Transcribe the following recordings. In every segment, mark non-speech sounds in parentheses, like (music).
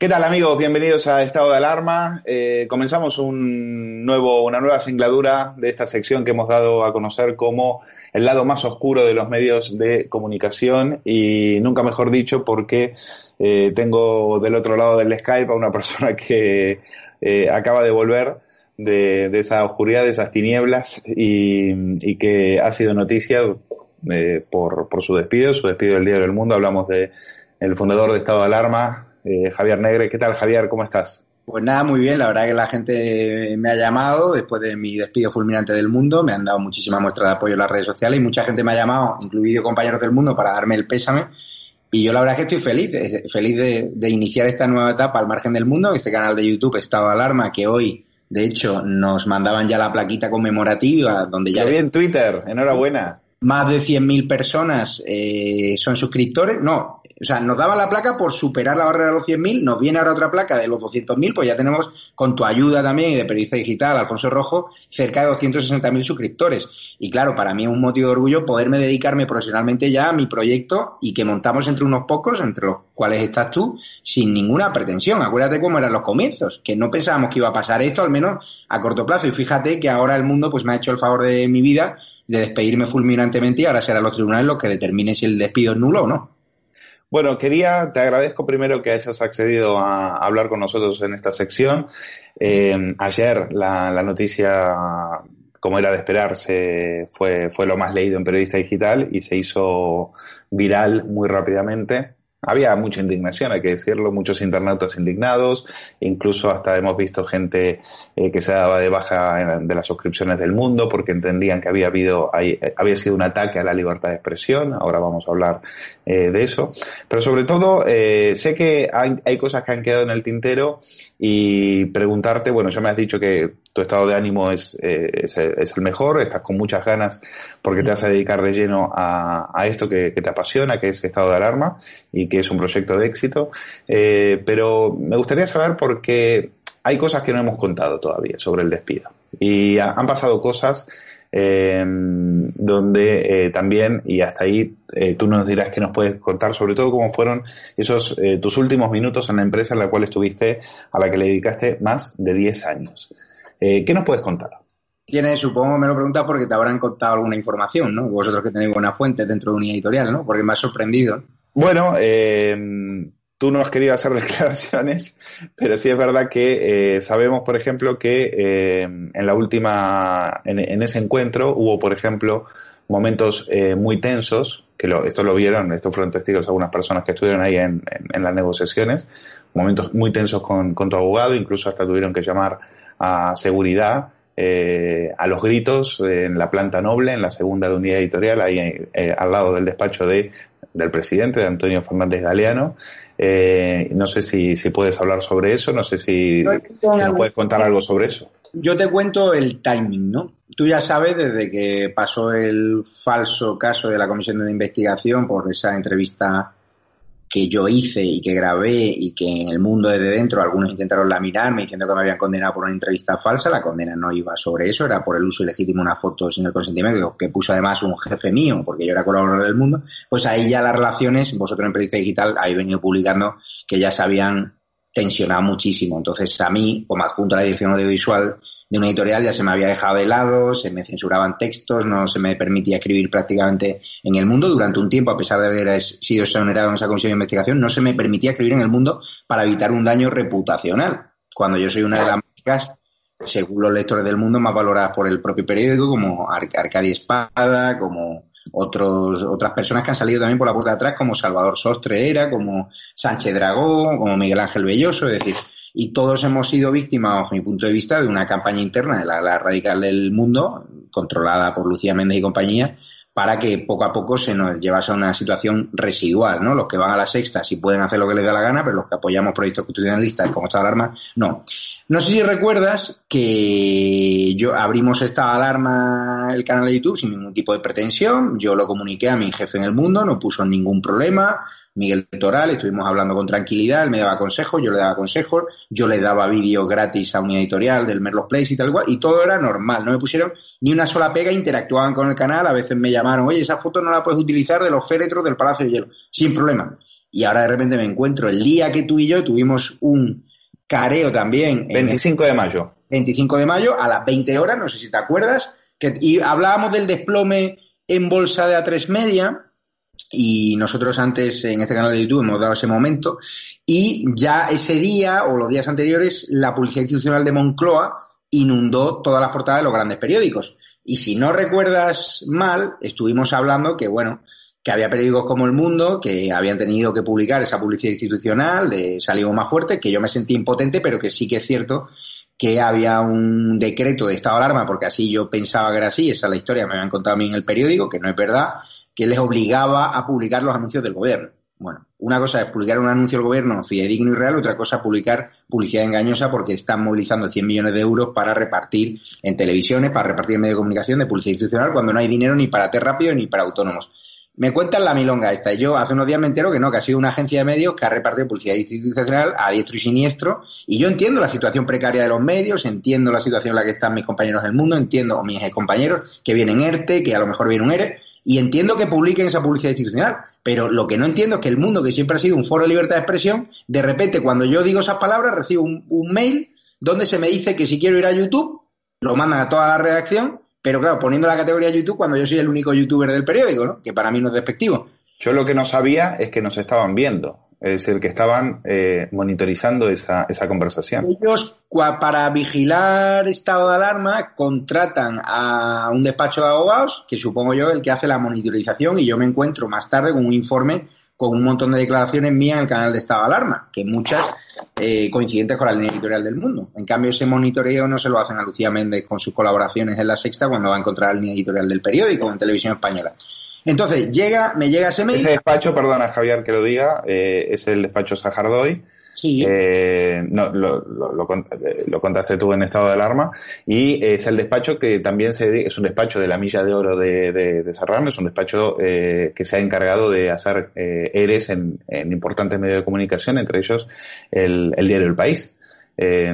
¿Qué tal amigos? Bienvenidos a Estado de Alarma. Eh, comenzamos un nuevo, una nueva singladura de esta sección que hemos dado a conocer como el lado más oscuro de los medios de comunicación y nunca mejor dicho porque eh, tengo del otro lado del Skype a una (laughs) persona que eh, acaba de volver de, esa oscuridad, de esas tinieblas y, que ha sido noticia por, por su despido, su despido del Día del Mundo. Hablamos de el fundador de Estado de Alarma, eh, Javier Negre. ¿Qué tal, Javier? ¿Cómo estás? Pues nada, muy bien. La verdad que la gente me ha llamado después de mi despido fulminante del mundo. Me han dado muchísima muestra de apoyo en las redes sociales y mucha gente me ha llamado, incluido compañeros del mundo, para darme el pésame. Y yo la verdad que estoy feliz, feliz de, iniciar esta nueva etapa al margen del mundo. Este canal de YouTube, Estado de Alarma, que hoy, de hecho, nos mandaban ya la plaquita conmemorativa, donde ya... Lo vi en Twitter, enhorabuena. Más de 100.000 personas eh, son suscriptores. No, o sea, nos daba la placa por superar la barrera de los 100.000, nos viene ahora otra placa de los 200.000, pues ya tenemos, con tu ayuda también y de periodista digital, Alfonso Rojo, cerca de 260.000 suscriptores. Y claro, para mí es un motivo de orgullo poderme dedicarme profesionalmente ya a mi proyecto y que montamos entre unos pocos, entre los cuales estás tú, sin ninguna pretensión. Acuérdate cómo eran los comienzos, que no pensábamos que iba a pasar esto, al menos a corto plazo. Y fíjate que ahora el mundo pues me ha hecho el favor de mi vida de despedirme fulminantemente y ahora serán los tribunales los que determinen si el despido es nulo o no. Bueno, quería, te agradezco primero que hayas accedido a hablar con nosotros en esta sección. Eh, ayer la, la, noticia, como era de esperarse, fue, fue lo más leído en Periodista Digital y se hizo viral muy rápidamente. Había mucha indignación, hay que decirlo, muchos internautas indignados, incluso hasta hemos visto gente eh, que se daba de baja de las suscripciones del mundo porque entendían que había habido, había sido un ataque a la libertad de expresión, ahora vamos a hablar eh, de eso, pero sobre todo eh, sé que hay, hay cosas que han quedado en el tintero y preguntarte, bueno, ya me has dicho que tu estado de ánimo es, eh, es, el mejor, estás con muchas ganas porque te vas a dedicar de lleno a, a esto que, que, te apasiona, que es estado de alarma y que es un proyecto de éxito. Eh, pero me gustaría saber por qué hay cosas que no hemos contado todavía sobre el despido. Y han pasado cosas eh, donde eh, también, y hasta ahí eh, tú nos dirás que nos puedes contar sobre todo cómo fueron esos tus últimos minutos en la empresa en la cual estuviste, a la que le dedicaste más de 10 años. Eh, ¿Qué nos puedes contar? Tienes, supongo, me lo preguntas porque te habrán contado alguna información, ¿no? Vosotros que tenéis buena fuente dentro de un editorial, ¿no? Porque me ha sorprendido. Bueno, eh, tú no has querido hacer (laughs) declaraciones, pero sí es verdad que eh, sabemos, por ejemplo, que eh, en la última, en, en, ese encuentro hubo, por ejemplo, momentos eh, muy tensos, que lo, esto lo vieron, estos fueron testigos algunas personas que estuvieron ahí en, en, en las negociaciones, momentos muy tensos con, con, tu abogado, incluso hasta tuvieron que llamar a seguridad, eh, a los gritos en la planta noble, en la segunda de unidad editorial, ahí eh, al lado del despacho de del presidente, de Antonio Fernández Galeano. Eh, no sé si, si, puedes hablar sobre eso, no sé si, si nos puedes contar algo sobre eso. Yo te cuento el timing, ¿no? Tú ya sabes, desde que pasó el falso caso de la Comisión de Investigación por esa entrevista que yo hice y que grabé y que en el mundo desde dentro algunos intentaron laminarme diciendo que me habían condenado por una entrevista falsa, la condena no iba sobre eso, era por el uso ilegítimo de una foto sin el consentimiento, que puso además un jefe mío, porque yo era colaborador del mundo, pues ahí ya las relaciones, vosotros en Periodista Digital habéis venido publicando que ya se habían tensionado muchísimo. Entonces a mí, como adjunto a la dirección audiovisual, de una editorial ya se me había dejado de lado, se me censuraban textos, no se me permitía escribir prácticamente en el mundo durante un tiempo, a pesar de haber sido exonerado en esa comisión de investigación, no se me permitía escribir en el mundo para evitar un daño reputacional. Cuando yo soy una de las marcas, según los lectores del mundo, más valoradas por el propio periódico, como Ar Arcadia Espada, como otros, otras personas que han salido también por la puerta de atrás, como Salvador Sostre era, como Sánchez Dragó, como Miguel Ángel Belloso, es decir, y todos hemos sido víctimas, bajo mi punto de vista, de una campaña interna de la, radical del mundo, controlada por Lucía Méndez y compañía, para que poco a poco se nos llevase a una situación residual, ¿no? Los que van a la sexta sí pueden hacer lo que les da la gana, pero los que apoyamos proyectos constitucionalistas como esta alarma, no. No sé si recuerdas que yo abrimos esta alarma el canal de YouTube sin ningún tipo de pretensión, yo lo comuniqué a mi jefe en el mundo, no puso ningún problema, Miguel Toral, estuvimos hablando con tranquilidad, él me daba consejos, yo le daba consejos, yo le daba vídeos gratis a una editorial del Merlos Place y tal cual, y todo era normal, no me pusieron ni una sola pega, interactuaban con el canal, a veces me llamaron, oye, esa foto no la puedes utilizar de los féretros del Palacio de Hielo, sin problema. y ahora de repente me encuentro el día que tú y yo tuvimos un careo también. 25 de mayo. 25 de mayo a las 20 horas, no sé si te acuerdas, que, y hablábamos del desplome en bolsa de A3 Media y nosotros antes en este canal de YouTube hemos dado ese momento y ya ese día o los días anteriores la publicidad institucional de Moncloa inundó todas las portadas de los grandes periódicos. Y si no recuerdas mal, estuvimos hablando que, bueno, que había periódicos como El Mundo que habían tenido que publicar esa publicidad institucional de Salimos más fuerte, que yo me sentí impotente, pero que sí que es cierto que había un decreto de estado de alarma, porque así yo pensaba que era así, esa es la historia, me habían contado a mí en el periódico, que no es verdad, que les obligaba a publicar los anuncios del gobierno. Bueno, una cosa es publicar un anuncio del gobierno fidedigno y real, otra cosa es publicar publicidad engañosa porque están movilizando 100 millones de euros para repartir en televisiones, para repartir en medios de comunicación de publicidad institucional cuando no hay dinero ni para T ni para autónomos. Me cuentan la milonga esta. Yo hace unos días me entero que no, que ha sido una agencia de medios que ha repartido publicidad institucional a diestro y siniestro. Y yo entiendo la situación precaria de los medios, entiendo la situación en la que están mis compañeros del mundo, entiendo, mis compañeros, que vienen ERTE, que a lo mejor viene un ERE. Y entiendo que publiquen esa publicidad institucional, pero lo que no entiendo es que el mundo, que siempre ha sido un foro de libertad de expresión, de repente cuando yo digo esas palabras recibo un, mail donde se me dice que si quiero ir a YouTube, lo mandan a toda la redacción pero claro, poniendo la categoría YouTube cuando yo soy el único youtuber del periódico, ¿no? Que para mí no es despectivo. Yo lo que no sabía es que nos estaban viendo. Es decir, que estaban eh, monitorizando esa, esa conversación. Ellos, para vigilar estado de alarma, contratan a un despacho de abogados, que supongo yo el que hace la monitorización, y yo me encuentro más tarde con un informe con un montón de declaraciones mías en el canal de estado de alarma, que muchas eh, coincidentes con la línea editorial del mundo. En cambio, ese monitoreo no se lo hacen a Lucía Méndez con sus colaboraciones en La Sexta cuando va a encontrar la línea editorial del periódico en televisión española. Entonces, llega, me llega ese mail. Ese despacho, perdona Javier que lo diga, eh, es el despacho Sajardoy Sí. Eh, no, lo, lo, lo, contaste tú en estado de alarma. Y es el despacho que también se es un despacho de la milla de oro de, de, de Serrano, es un despacho eh, que se ha encargado de hacer eh, ERES en, en, importantes medios de comunicación, entre ellos el, el diario El País. Eh,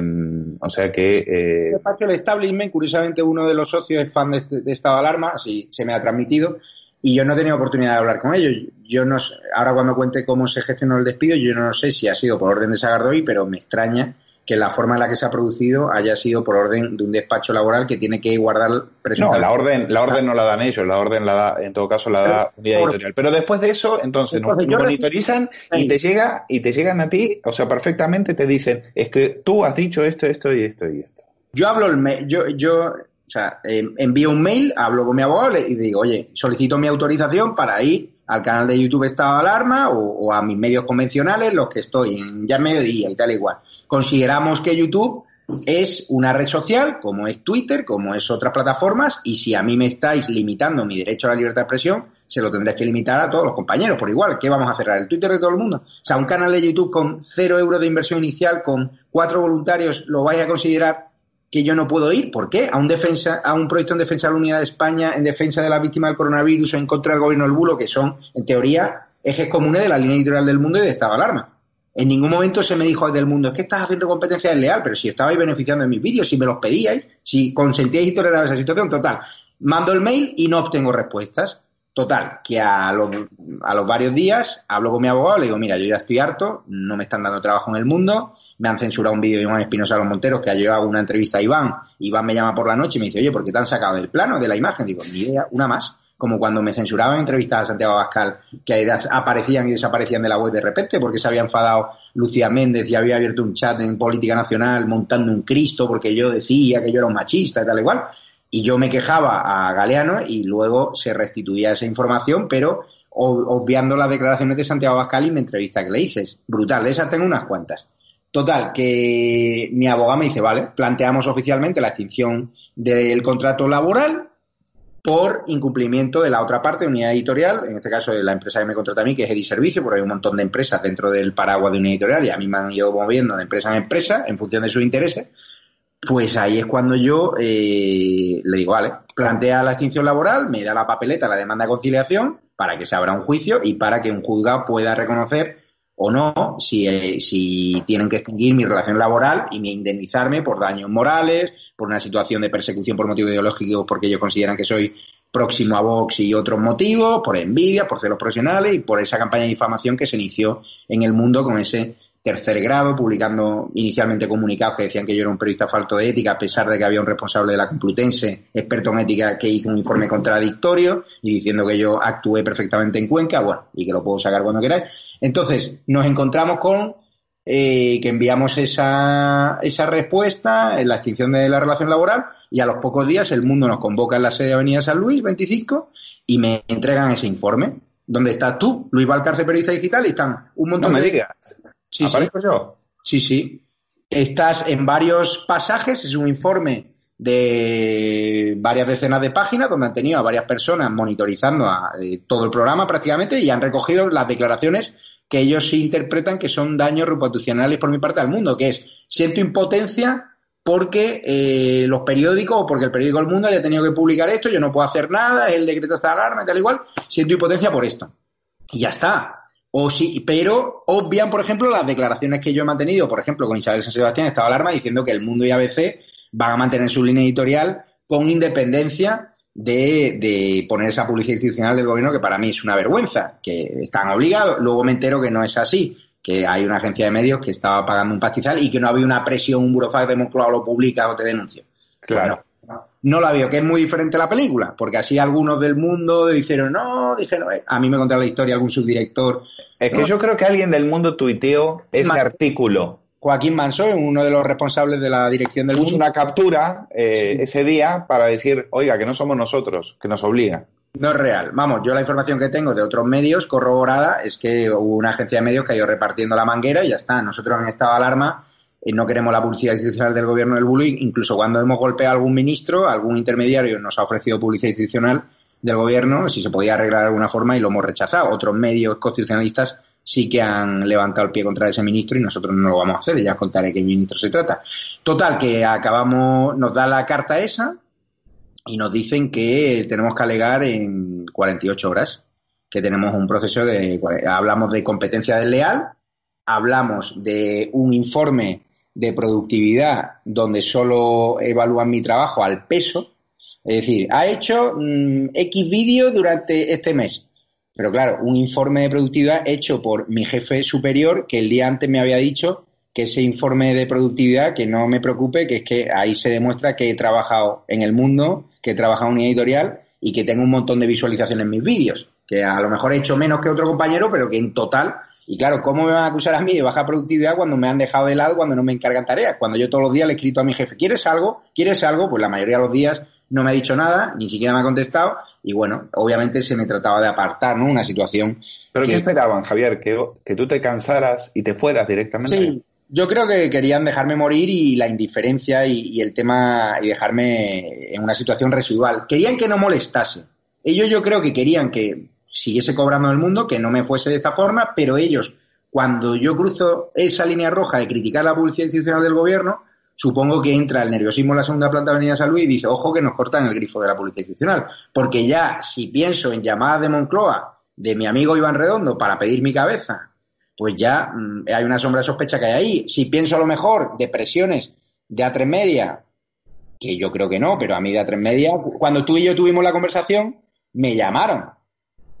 o sea que. Eh... El despacho del establishment, curiosamente, uno de los socios es fan de, este, de estado de alarma, así se me ha transmitido y yo no he tenido oportunidad de hablar con ellos. Yo no, ahora cuando cuente cómo se gestionó el despido, yo no sé si ha sido por orden de Sagardoy, pero me extraña que la forma en la que se ha producido haya sido por orden de un despacho laboral que tiene que guardar No, la orden, la orden no la dan ellos, la orden la da, en todo caso la da unidad editorial. Pero después de eso, entonces nos monitorizan y te llega, y te llegan a ti, o sea, perfectamente te dicen, es que tú has dicho esto, esto y esto y esto. Yo hablo el yo, yo o sea, eh, envío un mail, hablo con mi abogado y digo, oye, solicito mi autorización para ir al canal de YouTube Estado de Alarma o, a mis medios convencionales, los que estoy en ya mediodía y tal igual. Consideramos que YouTube es una red social, como es Twitter, como es otras plataformas, y si a mí me estáis limitando mi derecho a la libertad de expresión, se lo tendréis que limitar a todos los compañeros, por igual. ¿Qué vamos a cerrar? ¿El Twitter de todo el mundo? O sea, un canal de YouTube con cero euros de inversión inicial, con cuatro voluntarios, ¿lo vais a considerar que yo no puedo ir. ¿Por qué? A un, defensa, a un proyecto en defensa de la unidad de España, en defensa de la víctima del coronavirus o en contra del gobierno del bulo, que son, en teoría, ejes comunes de la línea editorial del mundo y de estado alarma. En ningún momento se me dijo del mundo, es que estás haciendo competencia desleal, pero si estabais beneficiando de mis vídeos, si me los pedíais, si consentíais y tolerabais esa situación, total. Mando el mail y no obtengo respuestas. Total, que a los, a los varios días hablo con mi abogado, le digo, mira, yo ya estoy harto, no me están dando trabajo en el mundo, me han censurado un vídeo de Iván Espinosa de los Monteros que ha hago una entrevista a Iván, Iván me llama por la noche y me dice, oye, ¿por qué te han sacado del plano, de la imagen? Digo, ni idea, una más. Como cuando me censuraban entrevistas a Santiago Abascal, que aparecían y desaparecían de la web de repente, porque se había enfadado Lucía Méndez y había abierto un chat en Política Nacional montando un Cristo porque yo decía que yo era un machista y tal igual. Y yo me quejaba a Galeano y luego se restituía esa información, pero obviando las declaraciones de Santiago Abascal y mi entrevista que le dices. Brutal, de esas tengo unas cuantas. Total, que mi abogado me dice, vale, planteamos oficialmente la extinción del contrato laboral por incumplimiento de la otra parte, unidad editorial, en este caso de la empresa que me contrata a mí, que es Ediservicio, porque hay un montón de empresas dentro del paraguas de unidad editorial y a mí me han ido moviendo de empresa en empresa en función de sus intereses. Pues ahí es cuando yo eh, le digo, vale, plantea la extinción laboral, me da la papeleta, la demanda de conciliación, para que se abra un juicio y para que un juzgado pueda reconocer o no si, eh, si tienen que extinguir mi relación laboral y me indemnizarme por daños morales, por una situación de persecución por motivo ideológico porque ellos consideran que soy próximo a Vox y otros motivos, por envidia, por celos profesionales y por esa campaña de difamación que se inició en el mundo con ese tercer grado, publicando inicialmente comunicados que decían que yo era un periodista falto de ética, a pesar de que había un responsable de la Complutense, experto en ética, que hizo un informe contradictorio y diciendo que yo actué perfectamente en Cuenca, bueno, y que lo puedo sacar cuando queráis. Entonces, nos encontramos con eh, que enviamos esa, esa respuesta en la extinción de la relación laboral y a los pocos días el mundo nos convoca en la sede de Avenida San Luis 25 y me entregan ese informe donde estás tú, Luis Valcarce, periodista digital, y están un montón no me de... digas. Sí, ¿Aparezco sí. yo? Sí, sí. Estás en varios pasajes, es un informe de varias decenas de páginas donde han tenido a varias personas monitorizando a, eh, todo el programa prácticamente y han recogido las declaraciones que ellos sí interpretan que son daños reputacionales por mi parte al mundo, que es siento impotencia porque eh, los periódicos o porque el periódico El Mundo haya tenido que publicar esto, yo no puedo hacer nada, el decreto está de alarma y tal igual, siento impotencia por esto. Y ya está. O sí, pero obvian, por ejemplo, las declaraciones que yo he mantenido, por ejemplo, con Isabel San Sebastián, estaba alarma diciendo que el mundo y ABC van a mantener su línea editorial con independencia de, de, poner esa publicidad institucional del gobierno, que para mí es una vergüenza, que están obligados. Luego me entero que no es así, que hay una agencia de medios que estaba pagando un pastizal y que no había una presión, un burofax de Moncloa lo publica o te denuncia. Claro. Bueno, no la veo, que es muy diferente la película, porque así algunos del mundo dijeron, no, dijeron, eh. a mí me contaron la historia algún subdirector. Es que ¿no? yo creo que alguien del mundo tuiteó ese artículo. Joaquín Manso, uno de los responsables de la dirección del Puso mundo. una captura eh, Sí. ese día para decir, oiga, que no somos nosotros, que nos obliga. No es real. Vamos, yo la información que tengo de otros medios corroborada es que hubo una agencia de medios que ha ido repartiendo la manguera y ya está. Nosotros en estado de alarma no queremos la publicidad institucional del gobierno del bullying. Incluso cuando hemos golpeado a algún ministro, algún intermediario nos ha ofrecido publicidad institucional del gobierno, si se podía arreglar de alguna forma y lo hemos rechazado. Otros medios constitucionalistas sí que han levantado el pie contra ese ministro y nosotros no lo vamos a hacer. Ya os contaré qué ministro se trata. Total, que acabamos, nos da la carta esa y nos dicen que tenemos que alegar en 48 horas, que tenemos un proceso de... Hablamos de competencia desleal, hablamos de un informe de productividad donde solo evalúan mi trabajo al peso, es decir, ha hecho mm, X vídeo durante este mes. Pero claro, un informe de productividad hecho por mi jefe superior que el día antes me había dicho que ese informe de productividad, que no me preocupe, que es que ahí se demuestra que he trabajado en el mundo, que he trabajado en una editorial y que tengo un montón de visualizaciones en mis vídeos. Que a lo mejor he hecho menos que otro compañero, pero que en total. Y claro, ¿cómo me van a acusar a mí de baja productividad cuando me han dejado de lado, cuando no me encargan tareas? Cuando yo todos los días le he escrito a mi jefe, ¿quieres algo? ¿Quieres algo? Pues la mayoría de los días no me ha dicho nada, ni siquiera me ha contestado. Y bueno, obviamente se me trataba de apartar, ¿no? Una situación. ¿Pero que- qué esperaban, Javier? ¿Que, que tú te cansaras y te fueras directamente? Sí, yo creo que querían dejarme morir y la indiferencia y, y el tema y dejarme en una situación residual. Querían que no molestase. Ellos yo creo que querían que siguiese cobrando el mundo, que no me fuese de esta forma, pero ellos, cuando yo cruzo esa línea roja de criticar la publicidad institucional del gobierno, supongo que entra el nerviosismo en la segunda planta de Avenida San Luis y dice, ojo que nos cortan el grifo de la publicidad institucional. Porque ya, si pienso en llamadas de Moncloa de mi amigo Iván Redondo para pedir mi cabeza, pues ya mm, hay una sombra de sospecha que hay ahí. Si pienso a lo mejor de presiones de A3 Media, que yo creo que no, pero a mí de A3 Media, cuando tú y yo tuvimos la conversación, me llamaron.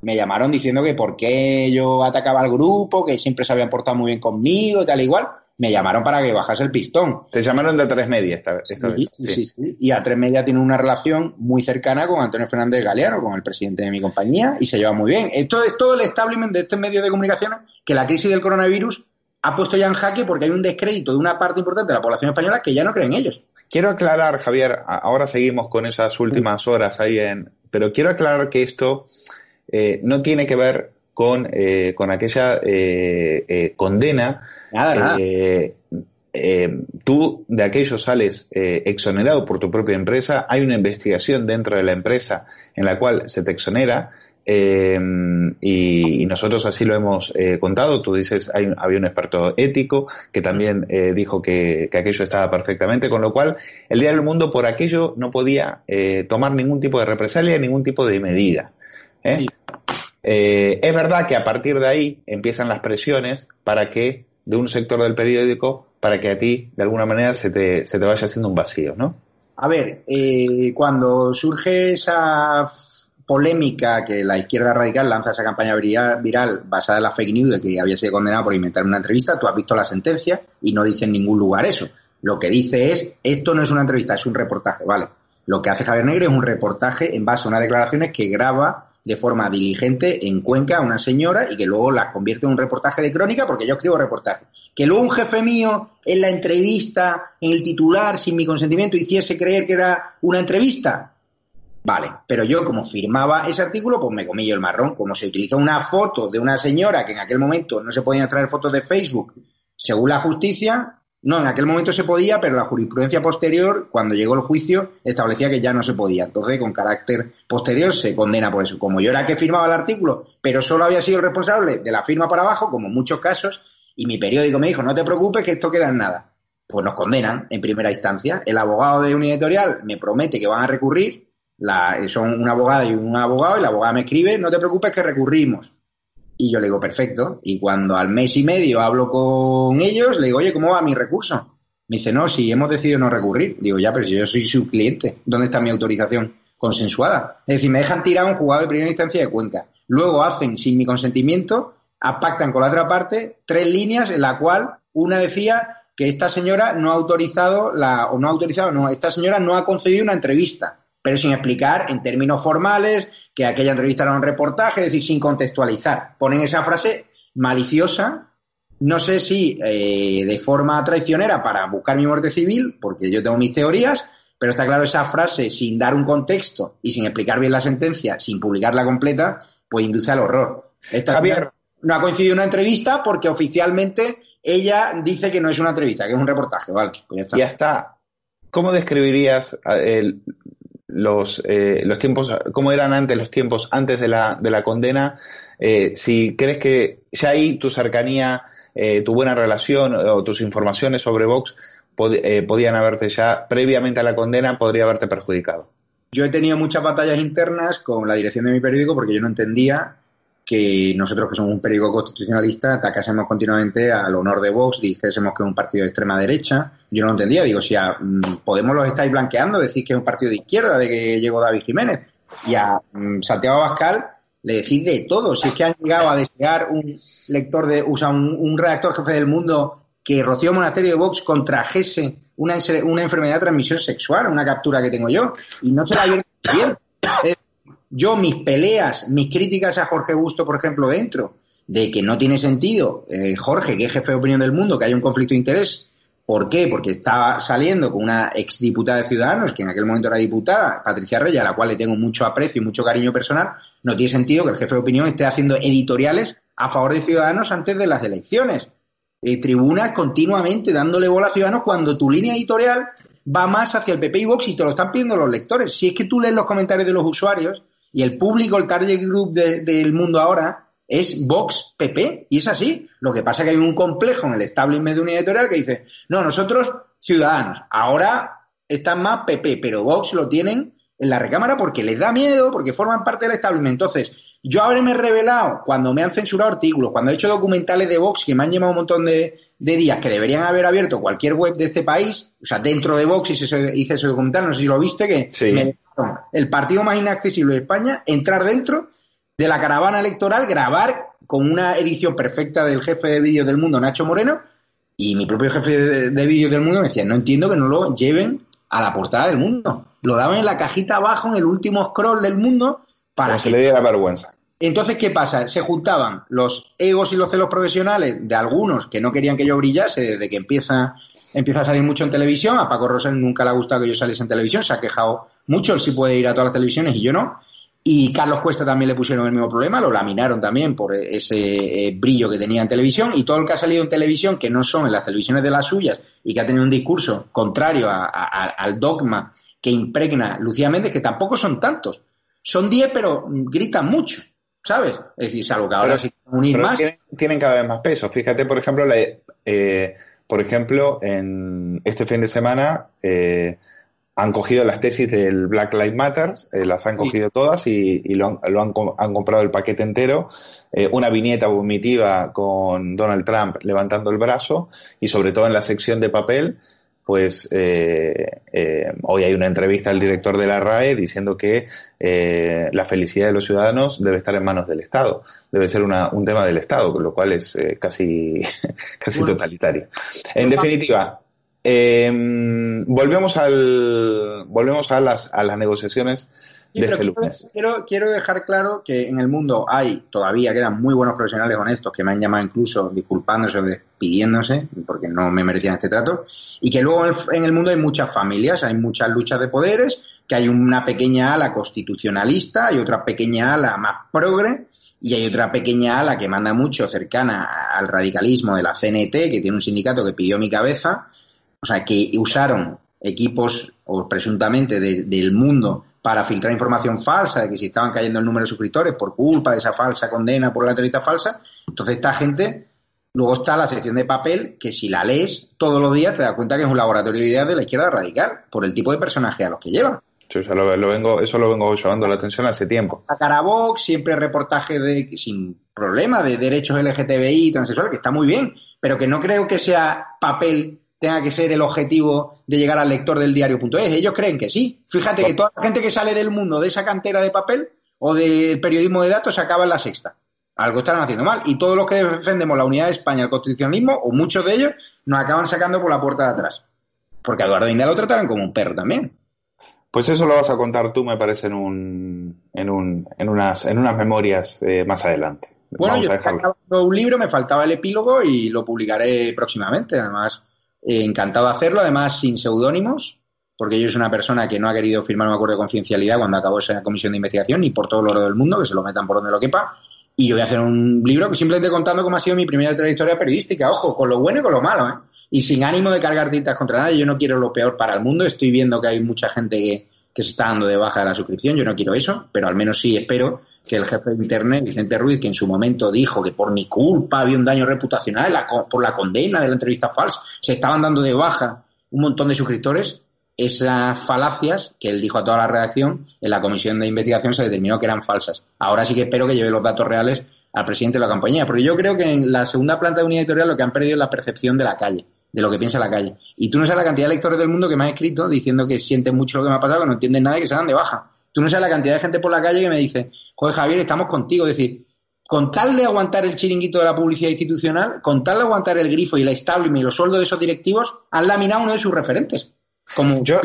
Me llamaron diciendo que por qué yo atacaba al grupo, que siempre se habían portado muy bien conmigo, tal igual. Me llamaron para que bajase el pistón. Te llamaron de tres media esta vez. esta Sí, vez, sí, sí. Y A3 Media tiene una relación muy cercana con Antonio Fernández Galeano, con el presidente de mi compañía, y se lleva muy bien. Esto es todo el establishment de este medio de comunicación que la crisis del coronavirus ha puesto ya en jaque porque hay un descrédito de una parte importante de la población española que ya no cree en ellos. Quiero aclarar, Javier, a- ahora seguimos con esas últimas horas ahí en... Pero quiero aclarar que esto eh, no tiene que ver con, eh, con aquella eh, eh, condena. Nada, nada. Eh, eh, tú de aquello sales eh, exonerado por tu propia empresa, hay una investigación dentro de la empresa en la cual se te exonera eh, y, y nosotros así lo hemos eh, contado. Tú dices, hay, había un experto ético que también eh, dijo que, que aquello estaba perfectamente, con lo cual el Día del Mundo por aquello no podía eh, tomar ningún tipo de represalia, ningún tipo de medida. ¿Eh? Sí. Eh, es verdad que a partir de ahí empiezan las presiones para que de un sector del periódico, para que a ti de alguna manera se te, se te vaya haciendo un vacío, ¿no? A ver, eh, cuando surge esa, polémica que la izquierda radical lanza esa campaña viral, basada en la fake news de que había sido condenado por inventar una entrevista, tú has visto la sentencia y no dice en ningún lugar eso. Lo que dice es, esto no es una entrevista, es un reportaje, ¿vale? Lo que hace Javier Negre es un reportaje en base a unas declaraciones que graba de forma diligente en Cuenca a una señora y que luego las convierte en un reportaje de crónica porque yo escribo reportaje. Que luego un jefe mío en la entrevista, en el titular, sin mi consentimiento, hiciese creer que era una entrevista. Vale, pero yo como firmaba ese artículo, pues me comí yo el marrón. Como se utilizó una foto de una señora que en aquel momento no se podían traer fotos de Facebook, según la justicia, no, en aquel momento se podía, pero la jurisprudencia posterior, cuando llegó el juicio, establecía que ya no se podía. Entonces, con carácter posterior, se condena por eso. Como yo era que firmaba el artículo, pero solo había sido responsable de la firma para abajo, como en muchos casos, y mi periódico me dijo, no te preocupes que esto queda en nada. Pues nos condenan en primera instancia. El abogado de un editorial me promete que van a recurrir, la, son una abogada y un abogado, y la abogada me escribe, no te preocupes que recurrimos. Y yo le digo, perfecto. Y cuando al mes y medio hablo con ellos, le digo, oye, ¿cómo va mi recurso? Me dice, no, si hemos decidido no recurrir. Digo, ya, pero si yo soy su cliente, ¿dónde está mi autorización consensuada? Es decir, me dejan tirar un juzgado de primera instancia de Cuenca. Luego hacen, sin mi consentimiento, pactan con la otra parte tres líneas en la cual una decía que esta señora no ha autorizado la, o no ha autorizado, no, esta señora no ha concedido una entrevista, pero sin explicar en términos formales, que aquella entrevista era un reportaje, es decir, sin contextualizar. Ponen esa frase maliciosa, no sé si eh, de forma traicionera para buscar mi muerte civil, porque yo tengo mis teorías, pero está claro esa frase sin dar un contexto y sin explicar bien la sentencia, sin publicarla completa, pues induce al horror. Esta Javier. No ha coincidido una entrevista porque oficialmente ella dice que no es una entrevista, que es un reportaje, ¿vale? Pues ya está. Ya está. ¿Cómo describirías el, los, eh, los tiempos, cómo eran antes los tiempos antes de la, de la condena, eh, si crees que ya ahí tu cercanía, eh, tu buena relación o tus informaciones sobre Vox podían haberte ya, previamente a la condena, podría haberte perjudicado. Yo he tenido muchas batallas internas con la dirección de mi periódico porque yo no entendía que nosotros, que somos un periódico constitucionalista, atacásemos continuamente al honor de Vox, dijésemos que es un partido de extrema derecha. Yo no lo entendía. Digo, si a mm, Podemos los estáis blanqueando, decís que es un partido de izquierda, de que llegó David Jiménez. Y a mm, Santiago Abascal le decís de todo. Si es que han llegado a desear un lector de, o sea, un, redactor jefe del mundo que Rocío Monasterio de Vox contrajese una, una enfermedad de transmisión sexual, una captura que tengo yo, y no se la bien. Yo, mis peleas, mis críticas a Jorge Busto, por ejemplo, dentro de que no tiene sentido, eh, Jorge, que es jefe de opinión del mundo, que haya un conflicto de interés. ¿Por qué? Porque estaba saliendo con una exdiputada de Ciudadanos, que en aquel momento era diputada, Patricia Reyes, a la cual le tengo mucho aprecio y mucho cariño personal. No tiene sentido que el jefe de opinión esté haciendo editoriales a favor de Ciudadanos antes de las elecciones. Eh, tribunas continuamente dándole bola a Ciudadanos cuando tu línea editorial va más hacia el PP y Vox y te lo están pidiendo los lectores. Si es que tú lees los comentarios de los usuarios, y el público, el target group del mundo ahora es Vox PP. Y es así. Lo que pasa es que hay un complejo en el establishment de una editorial que dice, no, nosotros ciudadanos, ahora están más PP, pero Vox lo tienen en la recámara porque les da miedo, porque forman parte del establishment. Entonces, yo haberme revelado cuando me han censurado artículos, cuando he hecho documentales de Vox que me han llevado un montón de, días, que deberían haber abierto cualquier web de este país, o sea, dentro de Vox hice, hice ese documental, no sé si lo viste, que el partido más inaccesible de España, entrar dentro de la caravana electoral, grabar con una edición perfecta del jefe de vídeos del mundo, Nacho Moreno, y mi propio jefe de, vídeos del mundo me decía, no entiendo que no lo lleven a la portada del mundo. Lo daban en la cajita abajo, en el último scroll del mundo, para que se le diera vergüenza. Entonces, ¿qué pasa? Se juntaban los egos y los celos profesionales de algunos que no querían que yo brillase desde que empieza, empieza a salir mucho en televisión. A Paco Rosell nunca le ha gustado que yo saliese en televisión, se ha quejado mucho, él sí puede ir a todas las televisiones y yo no. Y Carlos Cuesta también le pusieron el mismo problema, lo laminaron también por ese eh, brillo que tenía en televisión y todo el que ha salido en televisión, que no son en las televisiones de las suyas y que ha tenido un discurso contrario al dogma que impregna Lucía Méndez, que tampoco son tantos. Son diez, pero gritan mucho, ¿sabes? Es decir, salvo que ahora sí unir más. Tienen, cada vez más peso. Fíjate, por ejemplo, eh, por ejemplo, en este fin de semana eh, han cogido las tesis del Black Lives Matter, eh, las han cogido todas y, lo, han, comprado el paquete entero. Eh, una viñeta vomitiva con Donald Trump levantando el brazo y sobre todo en la sección de papel pues eh, eh, hoy hay una entrevista al director de la RAE diciendo que eh, la felicidad de los ciudadanos debe estar en manos del Estado, debe ser una, un tema del Estado, con lo cual es casi, (laughs) casi totalitario. En definitiva, volvemos al volvemos a las, a las negociaciones este quiero, quiero, dejar claro que en el mundo hay, todavía quedan muy buenos profesionales honestos que me han llamado incluso disculpándose o despidiéndose porque no me merecían este trato, y que luego en el mundo hay muchas familias, hay muchas luchas de poderes, que hay una pequeña ala constitucionalista, hay otra pequeña ala más progre, y hay otra pequeña ala que manda mucho cercana al radicalismo de la CNT, que tiene un sindicato que pidió mi cabeza, o sea, que usaron equipos o presuntamente del mundo para filtrar información falsa de que si estaban cayendo el número de suscriptores por culpa de esa falsa condena por la entrevista falsa. Entonces esta gente, luego está la sección de papel que si la lees todos los días te das cuenta que es un laboratorio de ideas de la izquierda radical por el tipo de personaje a los que llevan. eso lo, vengo, eso lo vengo llamando la atención hace tiempo. A Carabox, siempre reportaje de, sin problema de derechos LGTBI, transexuales, que está muy bien, pero que no creo que sea papel tenga que ser el objetivo de llegar al lector del diario.es. Ellos creen que sí. Fíjate que toda la gente que sale del mundo de esa cantera de papel o del periodismo de datos se acaba en la sexta. Algo están haciendo mal. Y todos los que defendemos la unidad de España, el constitucionalismo, o muchos de ellos, nos acaban sacando por la puerta de atrás. Porque a Eduardo India lo trataron como un perro también. Pues eso lo vas a contar tú, me parece, en, un, en, un, en, unas, en unas memorias eh, más adelante. Bueno, yo he un libro, me faltaba el epílogo y lo publicaré próximamente. Además, eh, encantado de hacerlo, además sin seudónimos, porque yo soy una persona que no ha querido firmar un acuerdo de confidencialidad cuando acabó esa comisión de investigación, ni por todo el oro del mundo, que se lo metan por donde lo quepa. Y yo voy a hacer un libro simplemente contando cómo ha sido mi primera trayectoria periodística, ojo, con lo bueno y con lo malo, ¿eh? Y sin ánimo de cargar tintas contra nadie, yo no quiero lo peor para el mundo, estoy viendo que hay mucha gente que, que se está dando de baja de la suscripción, yo no quiero eso, pero al menos sí espero que el jefe de Internet, Vicente Ruiz, que en su momento dijo que por mi culpa había un daño reputacional por la condena de la entrevista falsa, se estaban dando de baja un montón de suscriptores, esas falacias que él dijo a toda la redacción, en la comisión de investigación se determinó que eran falsas. Ahora sí que espero que lleve los datos reales al presidente de la compañía, porque yo creo que en la segunda planta de unidad editorial lo que han perdido es la percepción de la calle, de lo que piensa la calle. Y tú no sabes la cantidad de lectores del mundo que me han escrito diciendo que sienten mucho lo que me ha pasado, que no entienden nada y que se dan de baja. Tú no sabes la cantidad de gente por la calle que me dice, joder Javier, estamos contigo. Es decir, con tal de aguantar el chiringuito de la publicidad institucional, con tal de aguantar el grifo y la establishment y los sueldos de esos directivos, han laminado uno de sus referentes. Como yo,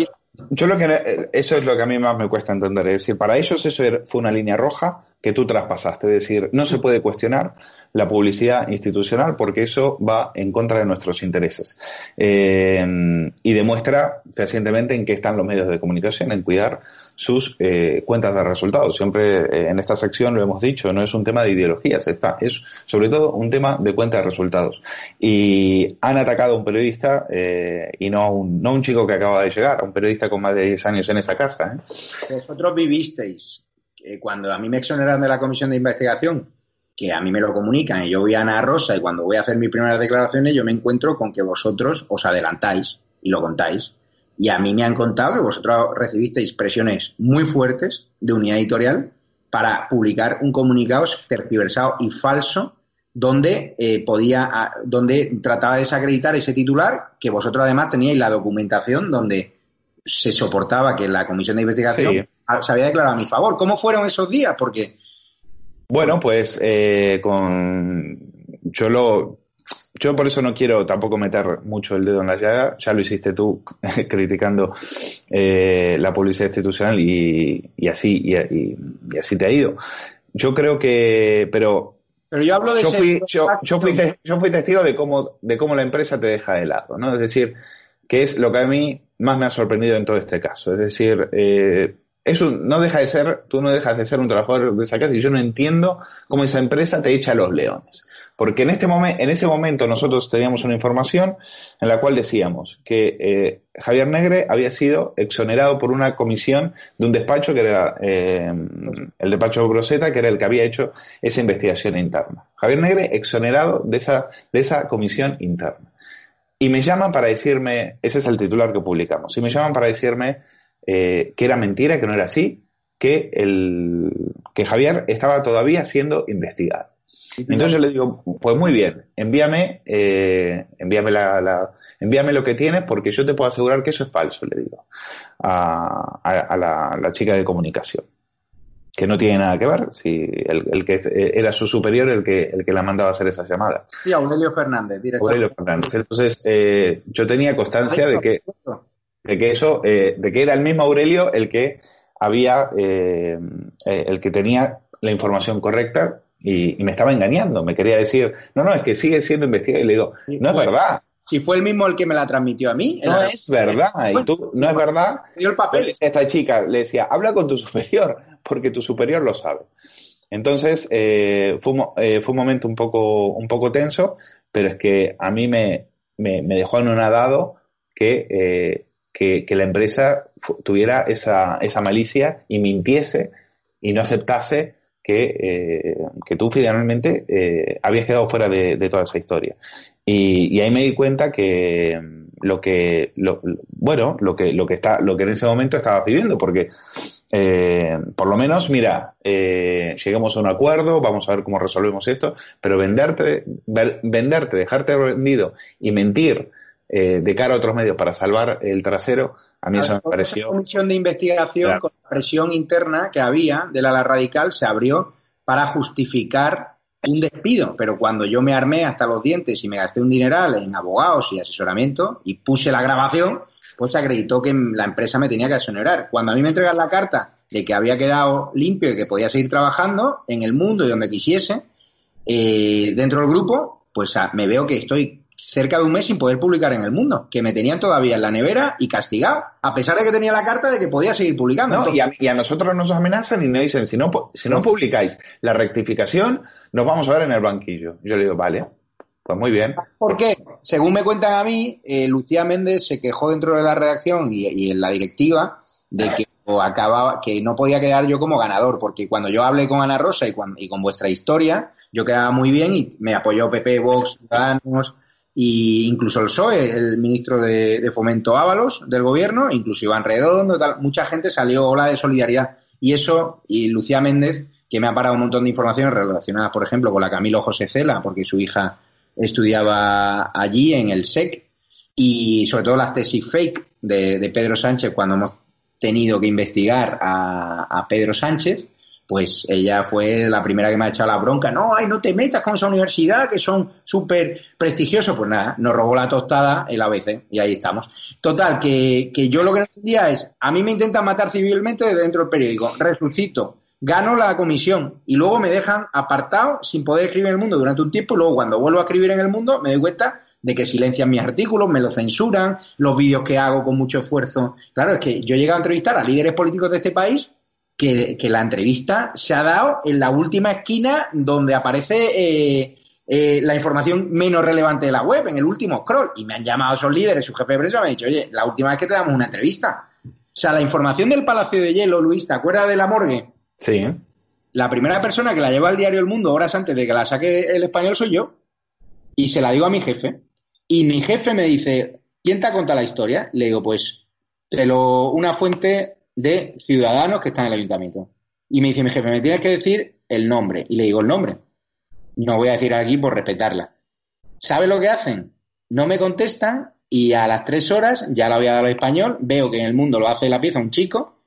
yo lo que eso es lo que a mí más me cuesta entender. Es decir, para ellos eso fue una línea roja que tú traspasaste. Es decir, no se puede cuestionar la publicidad institucional porque eso va en contra de nuestros intereses. Eh, y demuestra fehacientemente en qué están los medios de comunicación, en cuidar sus eh, cuentas de resultados. Siempre eh, en esta sección lo hemos dicho, no es un tema de ideologías, está, es sobre todo un tema de cuenta de resultados. Y han atacado a un periodista y no a un, no un chico que acaba de llegar, a un periodista con más de 10 años en esa casa. Vosotros vivisteis cuando a mí me exoneran de la comisión de investigación, que a mí me lo comunican y yo voy a Ana Rosa y cuando voy a hacer mis primeras declaraciones yo me encuentro con que vosotros os adelantáis y lo contáis. Y a mí me han contado que vosotros recibisteis presiones muy fuertes de unidad editorial para publicar un comunicado tergiversado y falso donde eh, podía, donde trataba de desacreditar ese titular que vosotros además teníais la documentación donde se soportaba que la comisión de investigación se había declarado a mi favor. ¿Cómo fueron esos días? Porque bueno, pues eh, con yo lo yo por eso no quiero tampoco meter mucho el dedo en la llaga. Ya lo hiciste tú (laughs) criticando eh, la publicidad institucional y, así y, así te ha ido. Yo creo que, pero pero yo hablo de yo fui, yo, fui yo fui testigo de cómo de cómo la empresa te deja de lado, ¿no? Es decir, que es lo que a mí más me ha sorprendido en todo este caso. Es decir, eh, eso no deja de ser, tú no dejas de ser un trabajador de esa casa y yo no entiendo cómo esa empresa te echa a los leones. Porque en, este momento, en ese momento nosotros teníamos una información en la cual decíamos que eh, Javier Negre había sido exonerado por una comisión de un despacho que era eh, el despacho Groseta, que era el que había hecho esa investigación interna. Javier Negre exonerado de esa, de esa comisión interna. Y me llaman para decirme, ese es el titular que publicamos, y me llaman para decirme eh, que era mentira, que no era así, que, el, que Javier estaba todavía siendo investigado. Entonces yo le digo, pues muy bien, envíame, eh, envíame, la, envíame lo que tienes porque yo te puedo asegurar que eso es falso, le digo a, a, la, chica de comunicación. Que no tiene nada que ver, si el, que era su superior el que, el que la mandaba a hacer esa llamada. Sí, Aurelio Fernández, Aurelio Fernández. Entonces, eh, yo tenía constancia de que, de que eso, eh, de que era el mismo Aurelio el que había, el que tenía la información correcta y, me estaba engañando. Me quería decir, no, no, es que sigue siendo investigado. Y le digo, no es verdad. Si fue el mismo el que me la transmitió a mí. No es verdad. Y tú, no es verdad. Dio el papel. Esta chica le decía, habla con tu superior, porque tu superior lo sabe. Entonces, eh, fue, eh, fue, un momento un poco, un poco tenso, pero es que a mí me, me, me dejó anonadado que, eh, que, que, la empresa tuviera esa, esa malicia y mintiese y no aceptase que, eh, que tú finalmente eh, habías quedado fuera de, toda esa historia. Y, ahí me di cuenta que lo que, lo, bueno, lo que, lo que está, lo que en ese momento estabas viviendo, porque eh, por lo menos, mira, eh, lleguemos a un acuerdo, vamos a ver cómo resolvemos esto, pero venderte, venderte, dejarte vendido y mentir eh, de cara a otros medios para salvar el trasero, a mí eso me pareció. La comisión de investigación con la presión interna que había de la radical se abrió para justificar un despido, pero cuando yo me armé hasta los dientes y me gasté un dineral en abogados y asesoramiento y puse la grabación, pues se acreditó que la empresa me tenía que exonerar. Cuando a mí me entregan la carta de que había quedado limpio y que podía seguir trabajando en el mundo y donde quisiese, eh, dentro del grupo, pues me veo que estoy cerca de un mes sin poder publicar en el mundo, que me tenían todavía en la nevera y castigado, a pesar de que tenía la carta de que podía seguir publicando. y, a, nosotros nos amenazan y nos dicen, si no, si no publicáis la rectificación, nos vamos a ver en el banquillo. Yo le digo, vale, pues muy bien. ¿Por qué? Según me cuentan a mí, eh, Lucía Méndez se quejó dentro de la redacción y, en la directiva de que acababa, que no podía quedar yo como ganador, porque cuando yo hablé con Ana Rosa y, y con vuestra historia, yo quedaba muy bien y me apoyó PP, Vox, Ciudadanos, y incluso el PSOE, el ministro de, Fomento Ábalos del gobierno, incluso Iván Redondo, tal, mucha gente salió ola de solidaridad. Y eso, y Lucía Méndez, que me ha parado un montón de informaciones relacionadas, por ejemplo, con la Camilo José Cela, porque su hija estudiaba allí en el SEC, y sobre todo las tesis fake de, Pedro Sánchez cuando hemos tenido que investigar a Pedro Sánchez, pues ella fue la primera que me ha echado la bronca. No, ay, no te metas con esa universidad, que son súper prestigiosos. Pues nada, nos robó la tostada el ABC y ahí estamos. Total, que, yo lo que no entendía es, a mí me intentan matar civilmente desde dentro del periódico. Resucito, gano la comisión y luego me dejan apartado sin poder escribir en el mundo durante un tiempo y luego cuando vuelvo a escribir en el mundo me doy cuenta de que silencian mis artículos, me los censuran, los vídeos que hago con mucho esfuerzo. Claro, es que yo he llegado a entrevistar a líderes políticos de este país que, la entrevista se ha dado en la última esquina donde aparece eh, eh, la información menos relevante de la web, en el último scroll. Y me han llamado esos líderes, su jefe de prensa me ha dicho, oye, la última vez que te damos una entrevista. O sea, la información del Palacio de Hielo, Luis, ¿te acuerdas de la morgue? Sí. La primera persona que la lleva al diario El Mundo horas antes de que la saque el español soy yo. Y se la digo a mi jefe. Y mi jefe me dice, ¿quién te ha contado la historia? Le digo, pues, te lo, una fuente de ciudadanos que están en el ayuntamiento. Y me dice mi jefe, me tienes que decir el nombre. Y le digo el nombre. No voy a decir aquí por respetarla. ¿Sabe lo que hacen? No me contestan y a las tres horas, ya lo había dado al español, veo que en el mundo lo hace la pieza un chico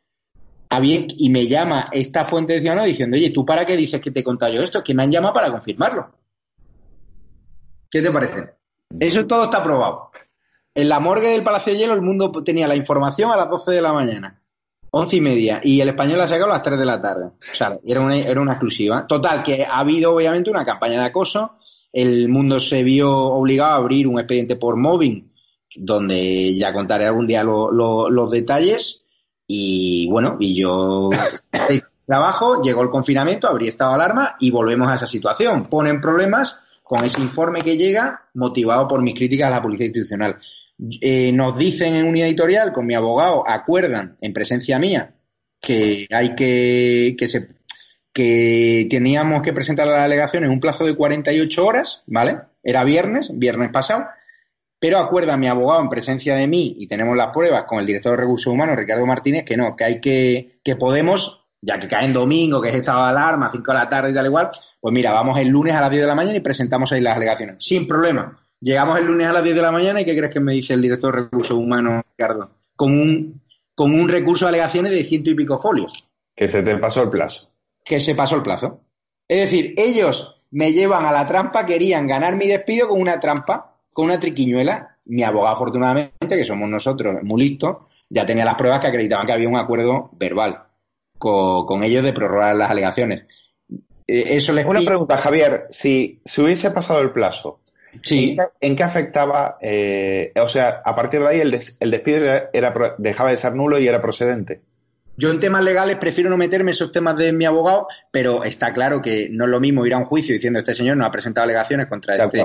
y me llama esta fuente de ciudadanos diciendo, oye, ¿tú para qué dices que te he contado yo esto? Que me han llamado para confirmarlo. ¿Qué te parece? Eso todo está probado. En la morgue del Palacio de Hielo el mundo tenía la información a las 12 de la mañana. Once y media. Y el español la ha sacado a las 3 de la tarde. O sea, era una, era una exclusiva. Total, que ha habido obviamente una campaña de acoso. El mundo se vio obligado a abrir un expediente por mobbing, donde ya contaré algún día los detalles. Y bueno, y yo (laughs) trabajo, llegó el confinamiento, abrí estado de alarma y volvemos a esa situación. Ponen problemas con ese informe que llega motivado por mis críticas a la policía institucional. Eh, nos dicen en un editorial, con mi abogado, acuerdan en presencia mía que hay que, que se que teníamos que presentar la delegación en un plazo de 48 horas, ¿vale? Era viernes, viernes pasado, pero acuerda mi abogado en presencia de mí y tenemos las pruebas con el director de recursos humanos, Ricardo Martínez, que no, que hay que, que podemos, ya que cae en domingo, que es estado de alarma, 5 de la tarde y tal igual, pues mira, vamos el lunes a las 10 de la mañana y presentamos ahí las alegaciones. Sin problema. Llegamos el lunes a las 10 de la mañana y ¿qué crees que me dice el director de recursos humanos, Ricardo? Con un, con un recurso de alegaciones de ciento y pico folios. Que se te pasó el plazo. Que se pasó el plazo. Es decir, ellos me llevan a la trampa, querían ganar mi despido con una trampa, con una triquiñuela. Mi abogado, afortunadamente, que somos nosotros muy listos, ya tenía las pruebas que acreditaban que había un acuerdo verbal con, ellos de prorrogar las alegaciones. Eh, eso les Una pregunta, Javier. Si se hubiese pasado el plazo, sí. ¿en, qué, afectaba? Eh, o sea, a partir de ahí el, despido era, dejaba de ser nulo y era procedente. Yo en temas legales prefiero no meterme esos temas de mi abogado, pero está claro que no es lo mismo ir a un juicio diciendo este señor no ha presentado alegaciones contra, este,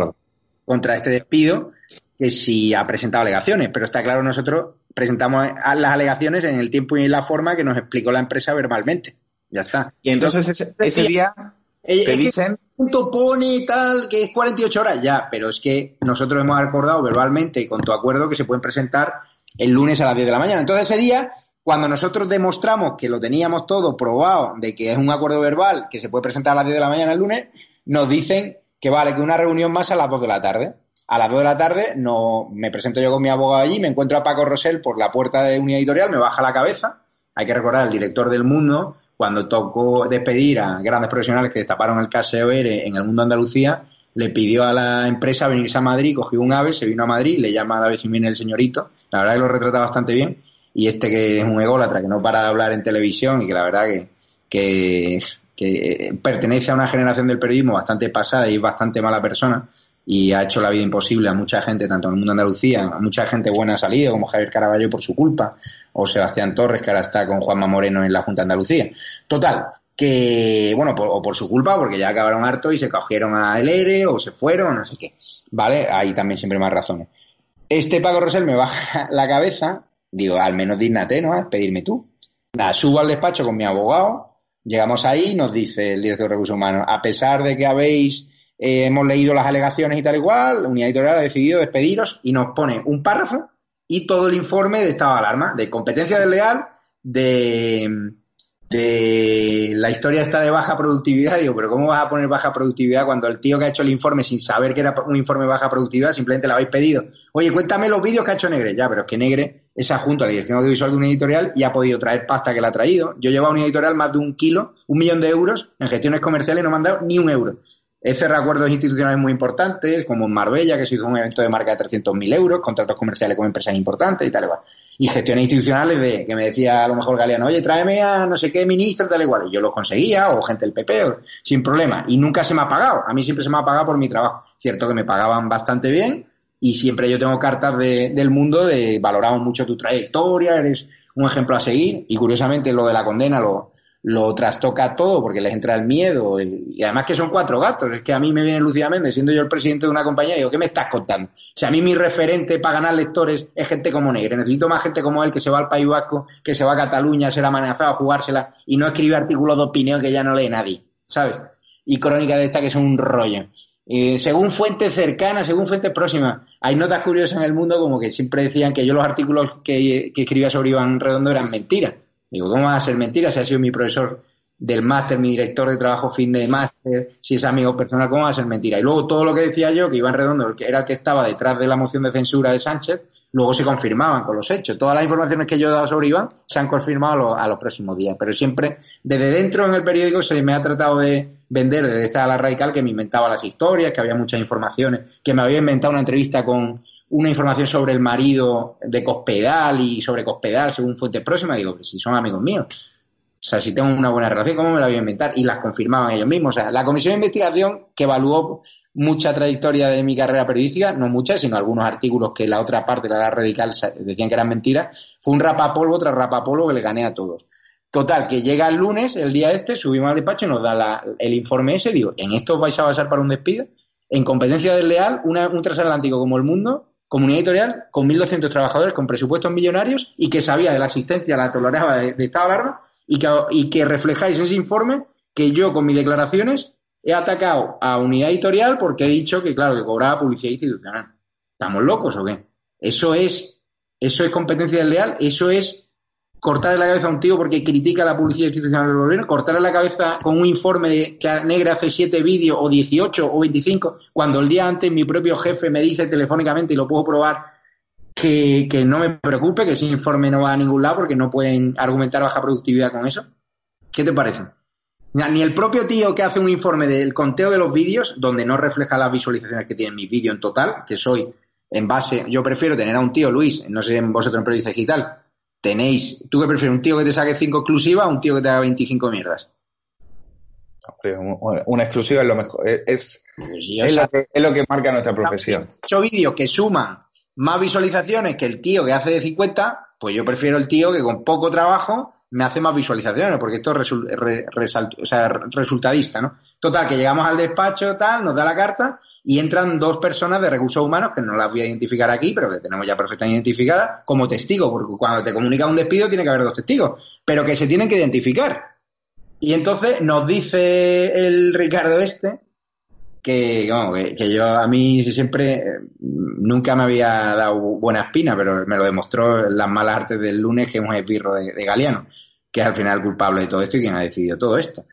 contra este despido que si ha presentado alegaciones. Pero está claro, nosotros presentamos las alegaciones en el tiempo y en la forma que nos explicó la empresa verbalmente. Ya está. Y entonces ese, día te dicen... punto pone tal, que es 48 horas, ya, pero es que nosotros hemos acordado verbalmente con tu acuerdo que se pueden presentar el lunes a las 10 de la mañana. Entonces ese día, cuando nosotros demostramos que lo teníamos todo probado, de que es un acuerdo verbal que se puede presentar a las 10 de la mañana el lunes, nos dicen que vale, que una reunión más a las 2 de la tarde. A las 2 de la tarde no, me presento yo con mi abogado allí, me encuentro a Paco Rosell por la puerta de unidad editorial, me baja la cabeza. Hay que recordar, el director del mundo, cuando tocó despedir a grandes profesionales que destaparon el KSOR en el mundo de Andalucía, le pidió a la empresa venirse a Madrid, cogió un ave, se vino a Madrid, le llama a David viene el señorito. La verdad que lo retrata bastante bien. Y este que es un ególatra, que no para de hablar en televisión y que la verdad que pertenece a una generación del periodismo bastante pasada y es bastante mala persona, y ha hecho la vida imposible a mucha gente, tanto en el mundo de Andalucía, a mucha gente buena ha salido, como Javier Caraballo por su culpa, o Sebastián Torres, que ahora está con Juanma Moreno en la Junta de Andalucía. Total, que, bueno, o por su culpa, porque ya acabaron harto y se cogieron a ERE o se fueron, no sé qué. ¿Vale? Ahí también siempre más razones. Este Paco Rosell me baja (laughs) la cabeza, digo, al menos dígnate, ¿no? Pedirme tú. Nada, subo al despacho con mi abogado, llegamos ahí, nos dice el director de recursos humanos, a pesar de que habéis eh, hemos leído las alegaciones y tal igual, la unidad editorial ha decidido despediros y nos pone un párrafo y todo el informe de estado de alarma, de competencia desleal, de, de la historia está de baja productividad. Digo, pero ¿cómo vas a poner baja productividad cuando el tío que ha hecho el informe sin saber que era un informe de baja productividad simplemente le habéis pedido? Oye, cuéntame los vídeos que ha hecho Negre. Ya, pero es que Negre es adjunto a la dirección audiovisual de una editorial y ha podido traer pasta que la ha traído. Yo llevo a una editorial más de un kilo, un millón de euros en gestiones comerciales y no me han dado ni un euro. He cerrado acuerdos institucionales muy importantes, como en Marbella, que se hizo un evento de marca de 300.000 euros, contratos comerciales con empresas importantes y tal igual. Y gestiones institucionales de que me decía a lo mejor Galeano, oye, tráeme a no sé qué ministro, tal igual. Y yo lo conseguía, o gente del PP, sin problema. Y nunca se me ha pagado. A mí siempre se me ha pagado por mi trabajo. Cierto que me pagaban bastante bien y siempre yo tengo cartas de, del mundo de valoramos mucho tu trayectoria, eres un ejemplo a seguir. Y curiosamente lo de la condena lo, lo trastoca todo porque les entra el miedo y, además que son cuatro gatos. Es que a mí me viene Méndez, siendo yo el presidente de una compañía, digo, ¿qué me estás contando? Sea, a mí mi referente para ganar lectores es gente como Negre. Necesito más gente como él que se va al País Vasco, que se va a Cataluña a ser amenazado, a jugársela y no escribe artículos de opinión que ya no lee nadie, ¿sabes? Y crónica de esta que son un rollo. según fuentes cercanas, según fuentes próximas, hay notas curiosas en el mundo como que siempre decían que yo los artículos que, que escribía sobre Iván Redondo eran mentiras Digo, ¿cómo va a ser mentira si ha sido mi profesor del máster, mi director de trabajo fin de máster, si es amigo personal, ¿cómo va a ser mentira? Y luego todo lo que decía yo, que Iván Redondo que era el que estaba detrás de la moción de censura de Sánchez, luego se confirmaban con los hechos. Todas las informaciones que yo he dado sobre Iván se han confirmado a los, próximos días, pero siempre desde dentro en el periódico se me ha tratado de vender desde esta ala radical que me inventaba las historias, que había muchas informaciones, que me había inventado una entrevista con una información sobre el marido de Cospedal y sobre Cospedal según fuente próxima, digo, pues si son amigos míos. O sea, si tengo una buena relación, ¿cómo me la voy a inventar? Y las confirmaban ellos mismos. O sea, la comisión de investigación que evaluó mucha trayectoria de mi carrera periodística, no mucha, sino algunos artículos que la otra parte, la radical, decían que eran mentiras, fue un rapapolvo tras rapapolvo que le gané a todos. Total, que llega el lunes, el día este, subimos al despacho y nos da el informe ese, digo, ¿en esto os vais a basar para un despido? En competencia desleal, un transatlántico como el mundo comunidad editorial con 1.200 trabajadores con presupuestos millonarios y que sabía de la existencia, la toleraba de, Estado de y que, y que reflejáis ese informe que yo con mis declaraciones he atacado a unidad editorial porque he dicho que, claro, que cobraba publicidad institucional. ¿Estamos locos o qué? Eso es, eso es competencia desleal, eso es cortarle la cabeza a un tío porque critica la publicidad institucional del gobierno, cortarle la cabeza con un informe de que Negre hace siete vídeos o 18 o 25, cuando el día antes mi propio jefe me dice telefónicamente y lo puedo probar que, que no me preocupe, que ese informe no va a ningún lado porque no pueden argumentar baja productividad con eso. ¿Qué te parece? Ni el propio tío que hace un informe del conteo de los vídeos, donde no refleja las visualizaciones que tienen mis vídeos en total, que soy en base, yo prefiero tener a un tío, Luis, no sé vosotros en periodista digital, tenéis, ¿tú qué prefieres? ¿Un tío que te saque 5 exclusivas o un tío que te haga 25 mierdas? Una exclusiva es lo mejor, es, es, lo, que, marca nuestra profesión. Ocho vídeos que suman más visualizaciones que el tío que hace de 50, pues yo prefiero el tío que con poco trabajo me hace más visualizaciones, porque esto es o sea, resultadista, ¿no? Total, que llegamos al despacho, tal, nos da la carta y entran dos personas de recursos humanos, que no las voy a identificar aquí, pero que tenemos ya perfectamente identificadas, como testigos, porque cuando te comunica un despido tiene que haber dos testigos, pero que se tienen que identificar. Y entonces nos dice el Ricardo este, que, que, yo a mí siempre eh, nunca me había dado buena espina, pero me lo demostró las malas artes del lunes, que es un esbirro de, de Galeano, que es al final culpable de todo esto y quien ha decidido todo esto.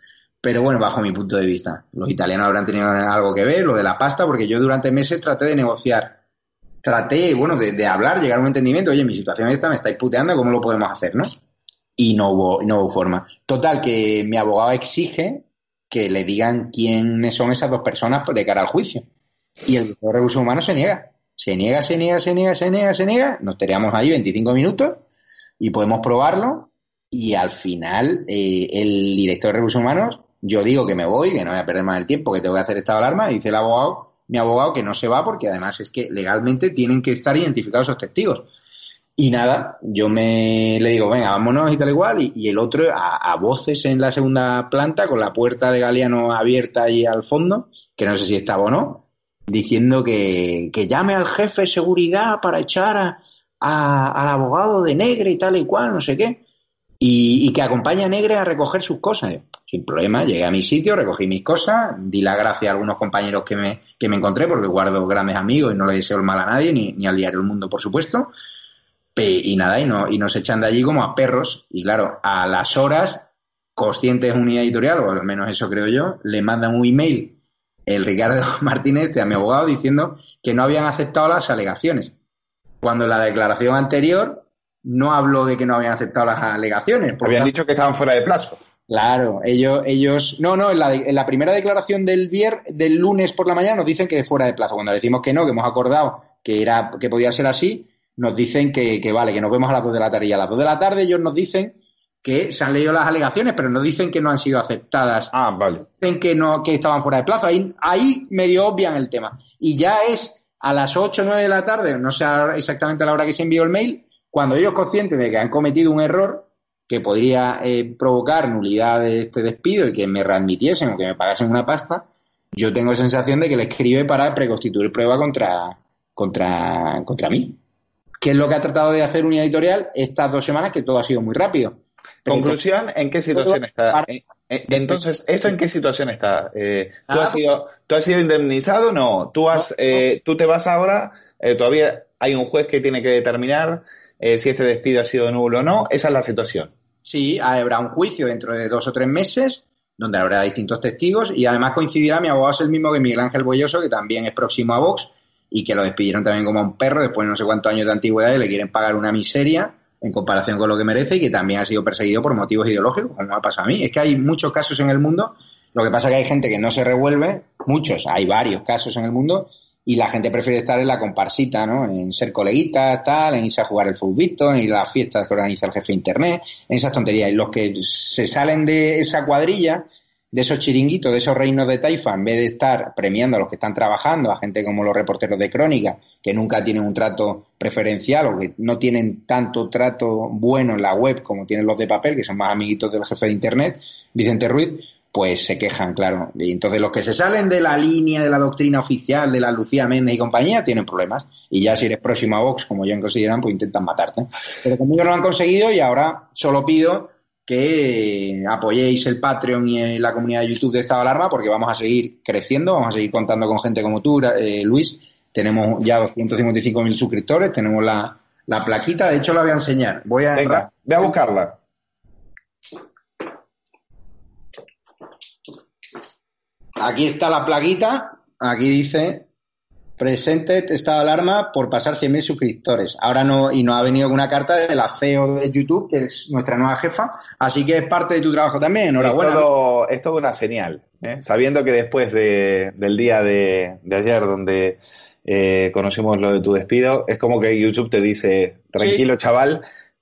Pero bueno, bajo mi punto de vista, los italianos habrán tenido algo que ver, lo de la pasta, porque yo durante meses traté de negociar, traté, bueno, de, hablar, llegar a un entendimiento, oye, mi situación esta, me estáis puteando, ¿cómo lo podemos hacer, no? Y no hubo, no hubo forma. Total, que mi abogado exige que le digan quiénes son esas dos personas de cara al juicio. Y el de recursos humanos se niega. Se niega, se niega, se niega, se niega, se niega. Nos teníamos ahí 25 minutos y podemos probarlo. Y al final, eh, el director de recursos humanos, yo digo que me voy, que no voy a perder más el tiempo, que tengo que hacer estado de alarma. Y dice el abogado, mi abogado, que no se va porque además es que legalmente tienen que estar identificados esos testigos. Y nada, yo me le digo, venga, vámonos y tal igual, y, y el otro a, voces en la segunda planta, con la puerta de Galeano abierta ahí al fondo, que no sé si estaba o no, diciendo que, que llame al jefe de seguridad para echar a, al abogado de Negre y tal y cual, no sé qué, y, y que acompañe a Negre a recoger sus cosas. Sin problema, llegué a mi sitio, recogí mis cosas, di la gracia a algunos compañeros que me, que me encontré, porque guardo grandes amigos y no le deseo el mal a nadie, ni, ni al diario El Mundo, por supuesto y nada, y, no, y nos echan de allí como a perros. Y claro, a las horas, conscientes unidad editorial, o al menos eso creo yo, le mandan un email el Ricardo (laughs) Martínez a mi abogado diciendo que no habían aceptado las alegaciones. Cuando en la declaración anterior no habló de que no habían aceptado las alegaciones. Habían dicho que estaban fuera de plazo. Claro, ellos, ellos, no, no, en la, en la primera declaración del vier, del lunes por la mañana nos dicen que es fuera de plazo. Cuando decimos que no, que hemos acordado que era, que podía ser así, nos dicen que, que, vale, que nos vemos a las 2 de la tarde y a las 2 de la tarde ellos nos dicen que se han leído las alegaciones, pero no dicen que no han sido aceptadas. Ah, vale. Dicen que no, que estaban fuera de plazo. Ahí, ahí medio obvian el tema. Y ya es a las 8 o 9 de la tarde, no sé exactamente a la hora que se envió el mail, cuando ellos conscientes de que han cometido un error que podría eh, provocar nulidad de este despido y que me readmitiesen o que me pagasen una pasta, yo tengo sensación de que le escribe para preconstituir prueba contra, contra, contra mí que es lo que ha tratado de hacer Unidad Editorial estas dos semanas, que todo ha sido muy rápido. Conclusión, ¿en qué situación está? Eh, eh, entonces, (laughs) ¿esto en qué situación está? Eh, ¿tú, has sido, ¿Tú has sido indemnizado? No. ¿Tú, has, ¿tú te vas ahora? todavía hay un juez que tiene que determinar si este despido ha sido nulo o no. Esa es la situación. Sí, habrá un juicio dentro de dos o tres meses donde habrá distintos testigos y además coincidirá, mi abogado es el mismo que Miguel Ángel Boyoso, que también es próximo a Vox y que lo despidieron también como a un perro después de no sé cuántos años de antigüedad y le quieren pagar una miseria en comparación con lo que merece y que también ha sido perseguido por motivos ideológicos, como me ha pasado a mí. Es que hay muchos casos en el mundo, lo que pasa es que hay gente que no se revuelve, muchos, hay varios casos en el mundo, y la gente prefiere estar en la comparsita, ¿no? En ser coleguitas, tal, en irse a jugar el futbito, en ir a las fiestas que organiza el jefe de internet, en esas tonterías. Y los que se salen de esa cuadrilla de esos chiringuitos, de esos reinos de Taifa, en vez de estar premiando a los que están trabajando, a gente como los reporteros de crónica, que nunca tienen un trato preferencial o que no tienen tanto trato bueno en la web como tienen los de papel, que son más amiguitos del jefe de Internet, Vicente Ruiz, pues se quejan, claro. Y entonces los que se salen de la línea de la doctrina oficial de la Lucía Méndez y compañía tienen problemas. Y ya si eres próximo a Vox, como ya consideran, pues intentan matarte. Pero conmigo lo han conseguido y ahora solo pido que apoyéis el Patreon y la comunidad de YouTube de Estado Alarma porque vamos a seguir creciendo, vamos a seguir contando con gente como tú, eh, Luis. Tenemos ya 255.000 suscriptores, tenemos la, la plaquita, de hecho la voy a enseñar. Voy a, Venga, ve a buscarla. Aquí está la plaquita, aquí dice presente estado de alarma por pasar 100.000 suscriptores. Ahora no, y nos ha venido una carta de la CEO de YouTube, que es nuestra nueva jefa, así que es parte de tu trabajo también. Enhorabuena. Es todo, es todo una señal, ¿eh? sabiendo que después de, del día de, de ayer, donde eh, conocimos lo de tu despido, es como que YouTube te dice, tranquilo Sí. chaval,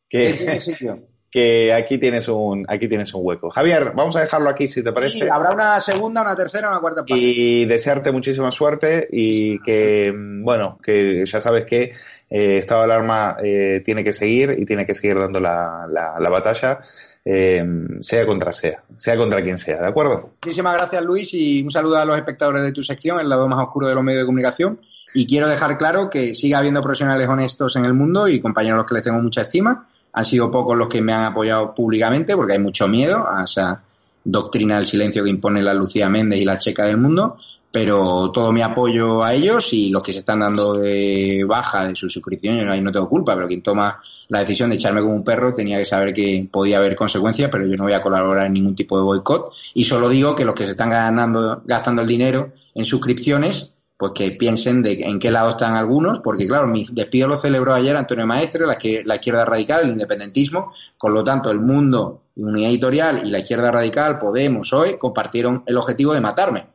que, Tiene sitio. (laughs) que aquí tienes un, aquí tienes un hueco. Javier, vamos a dejarlo aquí si te parece. Sí, habrá una segunda, una tercera, una cuarta parte. y desearte muchísima suerte y que, bueno, que ya sabes que eh, Estado de Alarma eh, tiene que seguir y tiene que seguir dando la, la, la batalla, eh, sea contra sea, sea contra quien sea, ¿de acuerdo? Muchísimas gracias, Luis, y un saludo a los espectadores de tu sección, el lado más oscuro de los medios de comunicación. Y quiero dejar claro que sigue habiendo profesionales honestos en el mundo y compañeros los que les tengo mucha estima. Han sido pocos los que me han apoyado públicamente porque hay mucho miedo a esa doctrina del silencio que impone la Lucía Méndez y la checa del mundo, pero todo mi apoyo a ellos y los que se están dando de baja de su suscripción, ahí no tengo culpa, pero quien toma la decisión de echarme como un perro tenía que saber que podía haber consecuencias, pero yo no voy a colaborar en ningún tipo de boicot. Y solo digo que los que se están ganando, gastando el dinero en suscripciones, pues que piensen de en qué lado están algunos, porque claro, mi despido lo celebró ayer Antonio Maestre, la, que, la izquierda radical, el independentismo, con lo tanto el mundo, unidad editorial y la izquierda radical, Podemos, hoy compartieron el objetivo de matarme.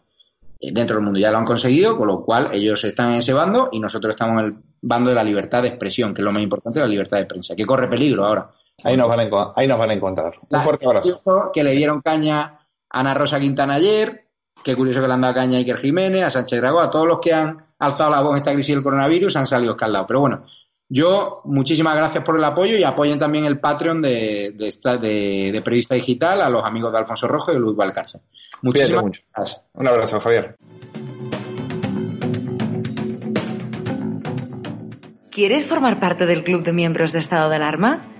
Eh, Dentro del mundo ya lo han conseguido, con lo cual ellos están en ese bando y nosotros estamos en el bando de la libertad de expresión, que es lo más importante, la libertad de prensa, que corre peligro ahora. Ahí nos van a, ahí nos van a encontrar. Un La- fuerte abrazo. que le dieron caña a Ana Rosa Quintana ayer, qué curioso que le han dado caña a Iker Jiménez, a Sánchez Dragó, a todos los que han alzado la voz en esta crisis del coronavirus han salido escaldados. Pero bueno, yo muchísimas gracias por el apoyo y apoyen también el Patreon de, de, esta, de, de Periodista Digital a los amigos de Alfonso Rojo y Luis Valcárcel. Muchísimas mucho. gracias. Un abrazo, Javier. ¿Quieres formar parte del club de miembros de estado de alarma?